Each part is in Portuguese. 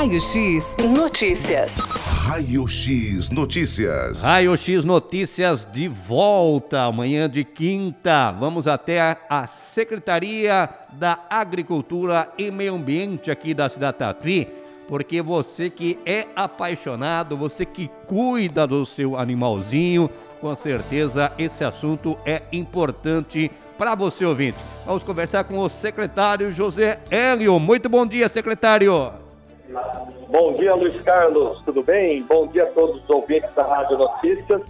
Raio X Notícias. Raio X Notícias. Raio X Notícias de volta amanhã de quinta. Vamos até a Secretaria da Agricultura e Meio Ambiente aqui da cidade Tatuí, porque você que é apaixonado, você que cuida do seu animalzinho, com certeza esse assunto é importante para você ouvinte. Vamos conversar com o secretário José Hélio. Muito bom dia, secretário. Bom dia, Luiz Carlos, tudo bem? Bom dia a todos os ouvintes da Rádio Notícias.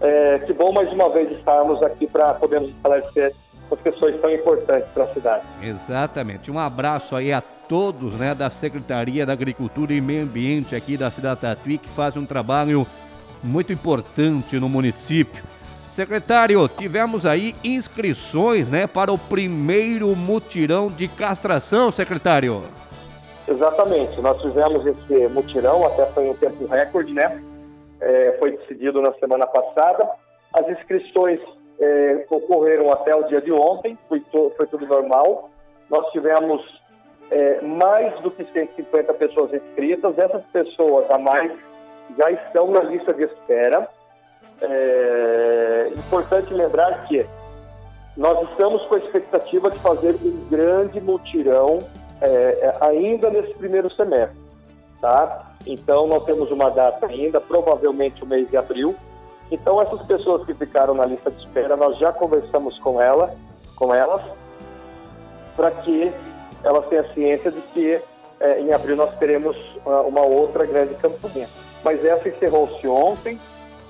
É, que bom mais uma vez estarmos aqui para podermos esclarecer as questões tão importantes para a cidade. Exatamente. Um abraço aí a todos né, da Secretaria da Agricultura e Meio Ambiente aqui da cidade Tatuí, que fazem um trabalho muito importante no município. Secretário, tivemos aí inscrições, né, para o primeiro mutirão de castração, secretário. Exatamente, nós fizemos esse mutirão, até foi um tempo recorde, né? É, foi decidido na semana passada. As inscrições é, ocorreram até o dia de ontem, foi, to, foi tudo normal. Nós tivemos é, mais do que 150 pessoas inscritas. Essas pessoas a mais já estão na lista de espera. É importante lembrar que nós estamos com a expectativa de fazer um grande mutirão é, é, ainda nesse primeiro semestre, tá? Então nós temos uma data ainda, provavelmente o mês de abril. Então essas pessoas que ficaram na lista de espera, nós já conversamos com ela, com elas, para que elas tenham ciência de que é, em abril nós teremos uma, uma outra grande campanha. Mas essa encerrou-se ontem,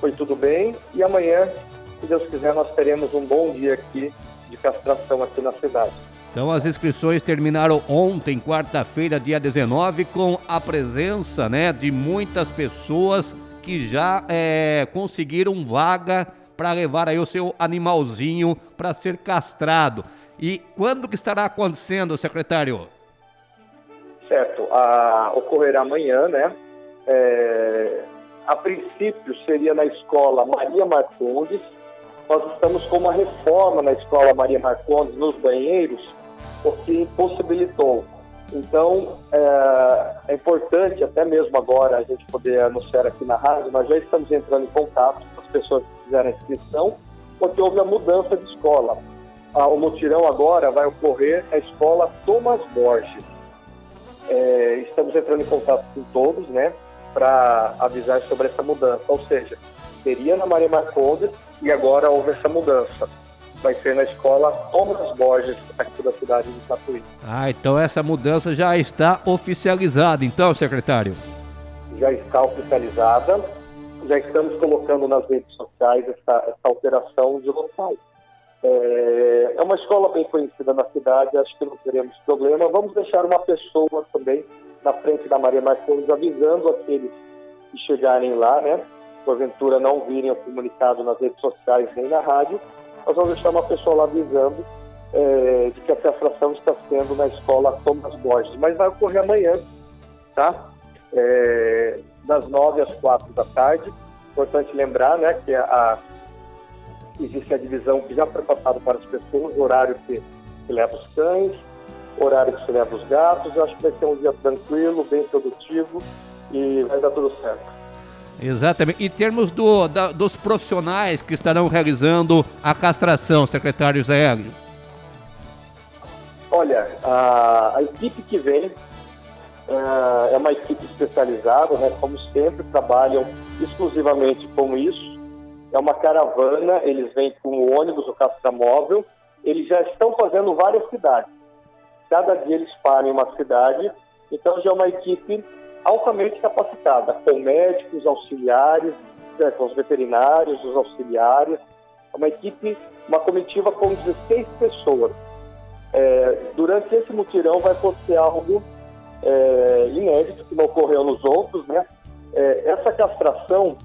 foi tudo bem, e amanhã, se Deus quiser, nós teremos um bom dia aqui de castração aqui na cidade. Então as inscrições terminaram ontem, quarta-feira, dia 19, com a presença né, de muitas pessoas que já é, conseguiram vaga para levar aí o seu animalzinho para ser castrado. E quando que estará acontecendo, secretário? Certo, a, ocorrerá amanhã, né? É, a princípio seria na escola Maria Marcondes. Nós estamos com uma reforma na escola Maria Marcondes nos banheiros, porque impossibilitou. Então, é, é, importante, até mesmo agora, a gente poder anunciar aqui na rádio, nós já estamos entrando em contato com as pessoas que fizeram a inscrição, porque houve a mudança de escola. Ah, o mutirão agora vai ocorrer na escola Thomas Borges. É, estamos entrando em contato com todos, né? para avisar sobre essa mudança. Ou seja, seria na Maria Marcondes e agora houve essa mudança. Vai ser na escola Thomas Borges, aqui da cidade de Tatuí. Ah, então essa mudança já está oficializada, então, secretário? Já está oficializada. Já estamos colocando nas redes sociais essa, essa alteração de local. É, é uma escola bem conhecida na cidade, acho que não teremos problema. Vamos deixar uma pessoa também na frente da Maria Marcondes, avisando aqueles que chegarem lá, né? Porventura não virem o comunicado nas redes sociais nem na rádio, nós vamos deixar uma pessoa lá avisando é, de que a castração está sendo na escola Thomas Borges. Mas vai ocorrer amanhã, tá? É, das nove às quatro da tarde. Importante lembrar, né, que a, a existe a divisão que já foi passado para as pessoas, horário que, que leva os cães, horário que se leva os gatos. Eu acho que vai ser um dia tranquilo, bem produtivo e vai dar tudo certo. Exatamente. Em termos do, da, dos profissionais que estarão realizando a castração, secretário Zé Hélio? Olha, a, a, equipe que vem uh, é uma equipe especializada, né? Como sempre, trabalham exclusivamente com isso. É uma caravana, eles vêm com o ônibus, o castramóvel. Eles já estão fazendo várias cidades. Cada dia eles param em uma cidade, então já é uma equipe altamente capacitada, com médicos, auxiliares, né, com os veterinários, os auxiliares. Uma equipe, uma comitiva com 16 pessoas. É, durante esse mutirão vai acontecer algo é, inédito, que não ocorreu nos outros, né? É, essa castração,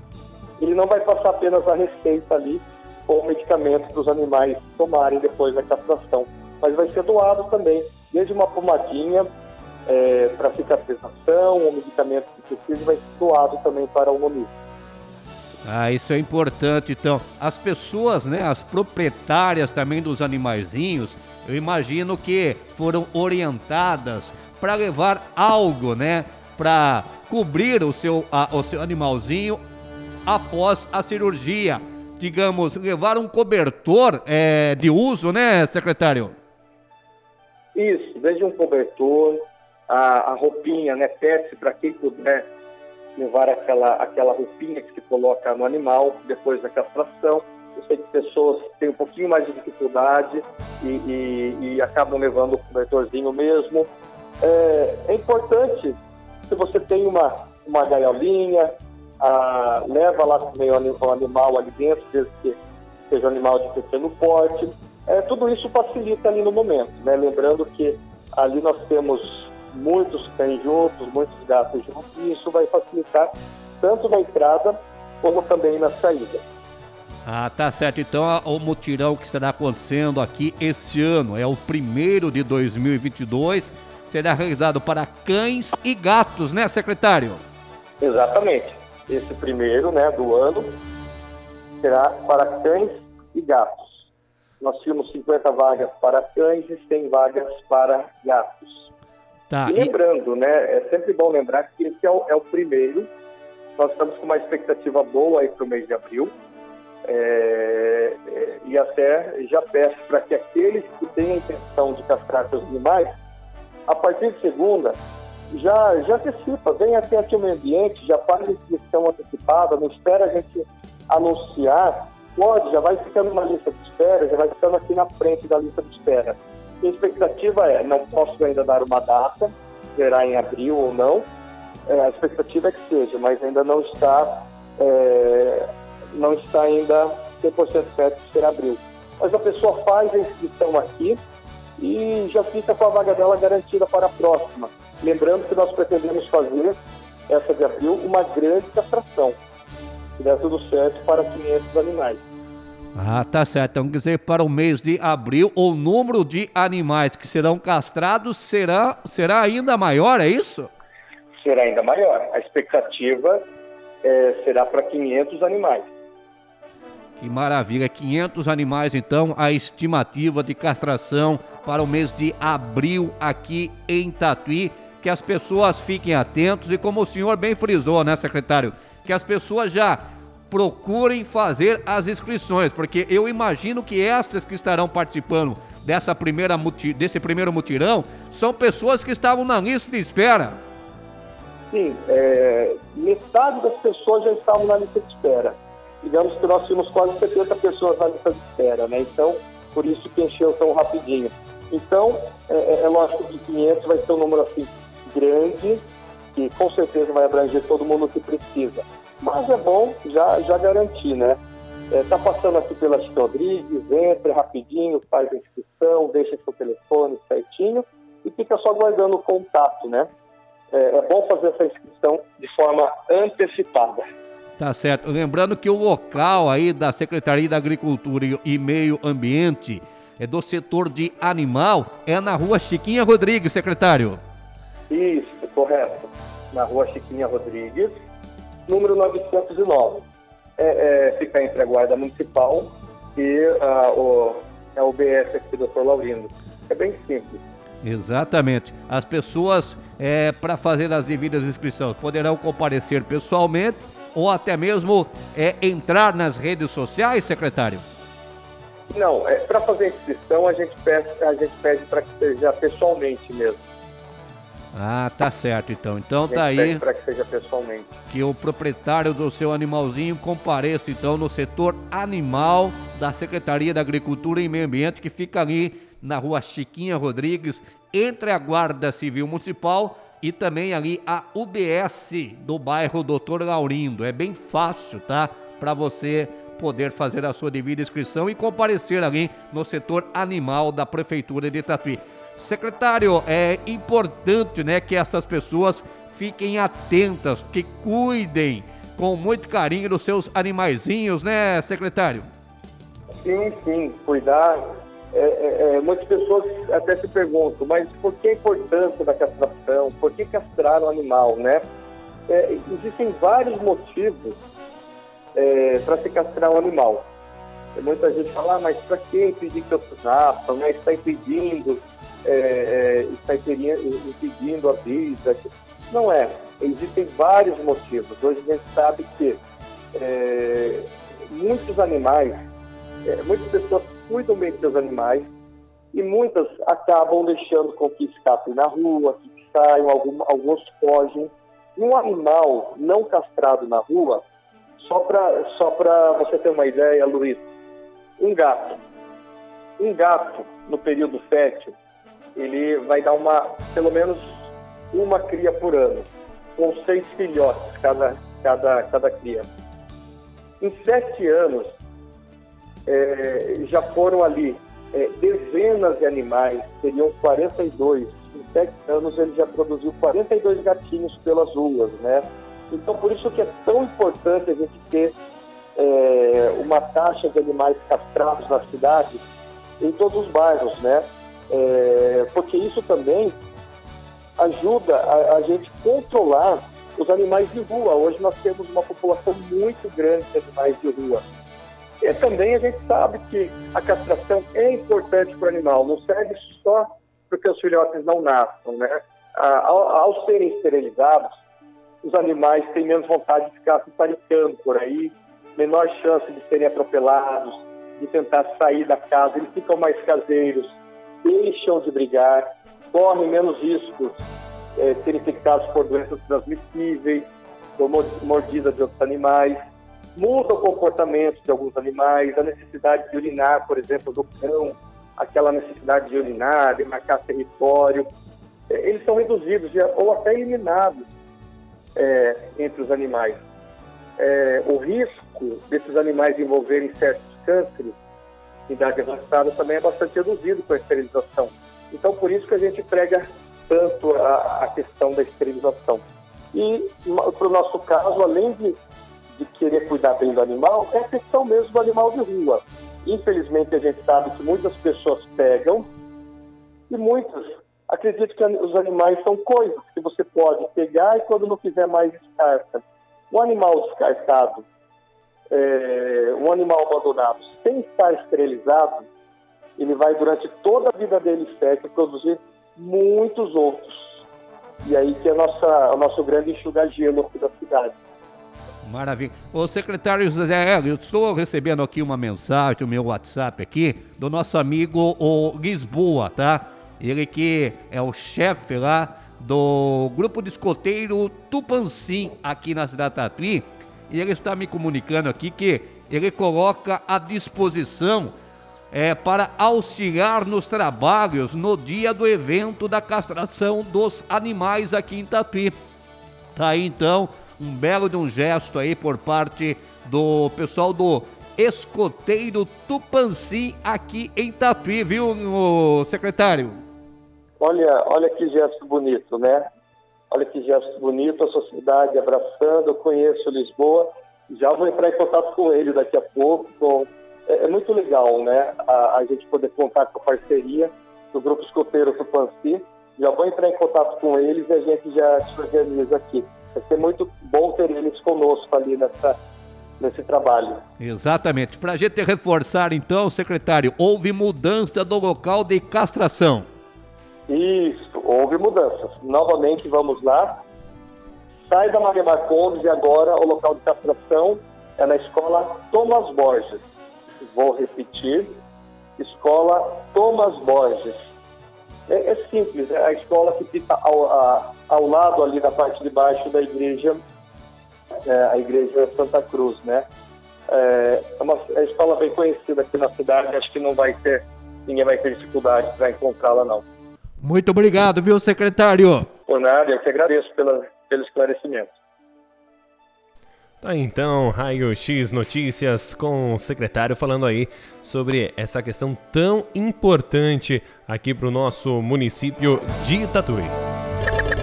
ele não vai passar apenas a receita ali com o medicamento para os animais tomarem depois da castração, mas vai ser doado também desde uma pomadinha é, para cicatrização, um medicamento que precisa, vai ser doado também para o munícipe. Ah, isso é importante. Então, as pessoas, né, as proprietárias também dos animaizinhos, eu imagino que foram orientadas para levar algo, né, para cobrir o seu, a, o seu animalzinho após a cirurgia. Digamos, levar um cobertor é, de uso, né, secretário? Isso, desde um cobertor, a, a roupinha, né, pet, para quem puder levar aquela, aquela roupinha que se coloca no animal depois da castração. Eu sei que pessoas têm um pouquinho mais de dificuldade e, e, e acabam levando o cobertorzinho mesmo. É, é, importante, se você tem uma, uma gaiolinha, a, leva lá também o animal ali dentro, desde que seja um animal de pequeno porte. É, tudo isso facilita ali no momento, né? Lembrando que ali nós temos muitos cães juntos, muitos gatos juntos, e isso vai facilitar tanto na entrada como também na saída. Ah, tá certo. Então, o mutirão que estará acontecendo aqui esse ano é o primeiro de 2022. Será realizado para cães e gatos, né, secretário? Exatamente. Esse primeiro, né, do ano será para cães e gatos. Nós tínhamos 50 vagas para cães e 100 vagas para gatos. Tá, e lembrando, e... né, é sempre bom lembrar que esse é o, é o primeiro. Nós estamos com uma expectativa boa aí para o mês de abril. É, é, e até já peço para que aqueles que têm a intenção de castrar seus animais, a partir de segunda, já, já antecipa, vem até aqui o meio ambiente, já faz inscrição antecipada, não espera a gente anunciar, pode, já vai ficando na lista de espera, já vai ficando aqui na frente da lista de espera. A expectativa é, não posso ainda dar uma data, será em abril ou não, é, a expectativa é que seja, mas ainda não está é, não está ainda 100% certo que será abril. Mas a pessoa faz a inscrição aqui e já fica com a vaga dela garantida para a próxima. Lembrando que nós pretendemos fazer, essa de abril, uma grande castração. Se der tudo certo, para 500 animais. Ah, tá certo. Então, quer dizer, para o mês de abril, o número de animais que serão castrados será, será ainda maior, é isso? Será ainda maior. A expectativa é, será para 500 animais. Que maravilha, 500 animais então, a estimativa de castração para o mês de abril aqui em Tatuí. Que as pessoas fiquem atentos e como o senhor bem frisou, né, secretário? Que as pessoas já procurem fazer as inscrições, porque eu imagino que estas que estarão participando dessa primeira desse primeiro mutirão são pessoas que estavam na lista de espera. Sim, é, metade das pessoas já estavam na lista de espera digamos que nós tínhamos quase 70 pessoas na lista de espera, né? Então, por isso que encheu tão rapidinho. Então, é, é, é lógico que 500 vai ser um número assim grande, que com certeza vai abranger todo mundo que precisa. Mas é bom já, já garantir, né? Está é, passando aqui pela Chico Rodrigues, entra rapidinho, faz a inscrição, deixa seu telefone certinho e fica só guardando o contato, né? É, é bom fazer essa inscrição de forma antecipada. Tá certo. Lembrando que o local aí da Secretaria da Agricultura e Meio Ambiente é do setor de animal, é na rua Chiquinha Rodrigues, secretário. Isso, correto. Na rua Chiquinha Rodrigues, número 909. É, é, fica entre a Guarda Municipal e a, o, a é UBS aqui do Dr. Laurindo. É bem simples. Exatamente. As pessoas, é, para fazer as devidas inscrições, poderão comparecer pessoalmente ou até mesmo é, entrar nas redes sociais, secretário? Não, é, para fazer inscrição a gente pede, a gente pede para que seja pessoalmente mesmo. Ah, tá certo então. Então tá aí. Para que seja pessoalmente. Que o proprietário do seu animalzinho compareça então no setor animal da Secretaria da Agricultura e Meio Ambiente, que fica ali na rua Chiquinha Rodrigues, entre a Guarda Civil Municipal e também ali a UBS do bairro Doutor Laurindo. É bem fácil, tá? Para você poder fazer a sua devida inscrição e comparecer ali no setor animal da Prefeitura de Tatuí. Secretário, é importante, né, que essas pessoas fiquem atentas, que cuidem com muito carinho dos seus animaizinhos, né, secretário? Sim, sim, cuidar é, é, é, muitas pessoas até se perguntam, mas por que a importância da castração? Por que castrar o animal, né? É, existem vários motivos é, para se castrar um animal. Muita gente fala, ah, mas para que impedir que outros nasçam? Né? Está impedindo, é, está impedindo a vida. Não é. existem vários motivos. Hoje a gente sabe que é, muitos animais, é, muitas pessoas cuidam bem dos animais e muitas acabam deixando com que escapem na rua, que saiam, algum, alguns fogem. Um animal não castrado na rua, só para só você ter uma ideia, Luiz, um gato. Um gato, no período fértil, ele vai dar uma, pelo menos uma cria por ano, com seis filhotes cada, cada, cada cria. Em sete anos, é, já foram ali é, dezenas de animais, seriam 42. Em sete anos ele já produziu 42 gatinhos pelas ruas, né? Então por isso que é tão importante a gente ter é, uma taxa de animais castrados na cidade em todos os bairros, né? É, porque isso também ajuda a, a, gente controlar os animais de rua. Hoje nós temos uma população muito grande de animais de rua. E também a gente sabe que a castração é importante para o animal, não serve só porque os filhotes não nasçam, né? Ao, ao serem esterilizados, os animais têm menos vontade de ficar se paricando por aí, menor chance de serem atropelados, de tentar sair da casa, eles ficam mais caseiros, deixam de brigar, correm menos riscos é, serem infectados por doenças transmissíveis, por mordida de outros animais, muda o comportamento de alguns animais, a necessidade de urinar, por exemplo, do cão, aquela necessidade de urinar, de marcar território, é, eles são reduzidos ou até eliminados é, entre os animais. É, o risco desses animais envolverem certos cânceres idade avançada também é bastante reduzido com a esterilização. Então, por isso que a gente prega tanto a, a questão da esterilização. E, para o nosso caso, além de, de querer cuidar bem do animal, é a questão mesmo do animal de rua. Infelizmente, a gente sabe que muitas pessoas pegam e muitas acreditam que os animais são coisas que você pode pegar e, quando não quiser mais, descarta. Um animal descartado, é, um animal abandonado, sem estar esterilizado, ele vai, durante toda a vida dele fértil, produzir muitos outros. E aí que é nossa, o nosso grande enxugar gelo aqui da cidade. Maravilha. Ô secretário José, eu estou recebendo aqui uma mensagem no meu WhatsApp aqui do nosso amigo o Lisboa, tá? Ele que é o chefe lá do grupo de escoteiro Tupanci aqui na cidade Tatuí. E ele está me comunicando aqui que ele coloca à disposição é, para auxiliar nos trabalhos no dia do evento da castração dos animais aqui em Tatuí. Tá aí então um belo de um gesto aí por parte do pessoal do Escoteiro Tupanci aqui em Tatuí, viu, secretário? Olha, olha que gesto bonito, né? Olha que gesto bonito, a sociedade abraçando, eu conheço Lisboa, já vou entrar em contato com ele daqui a pouco, com é, é muito legal, né? A, a, gente poder contar com a parceria do Grupo Escoteiro Tupanci. Já vou entrar em contato com eles e a gente já se organiza aqui. Vai ser muito bom ter eles conosco ali nessa, nesse trabalho. Exatamente. Para a gente reforçar, então, secretário, houve mudança do local de castração. Isso, houve mudanças. Novamente, vamos lá. Sai da Maria Marcondes e agora o local de castração é na escola Thomas Borges vou repetir, Escola Thomas Borges. É, é simples, é a escola que fica ao, a, ao lado ali na parte de baixo da igreja, é, a igreja Santa Cruz, né? É, é uma, é uma escola bem conhecida aqui na cidade, acho que não vai ter, ninguém vai ter dificuldade para encontrá-la não. Muito obrigado, viu, secretário? Por nada, eu que agradeço pela, pelo esclarecimento. Tá então, Raio X Notícias com o secretário falando aí sobre essa questão tão importante aqui para o nosso município de Tatuí.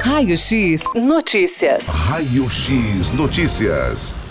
Raio X Notícias. Raio X Notícias.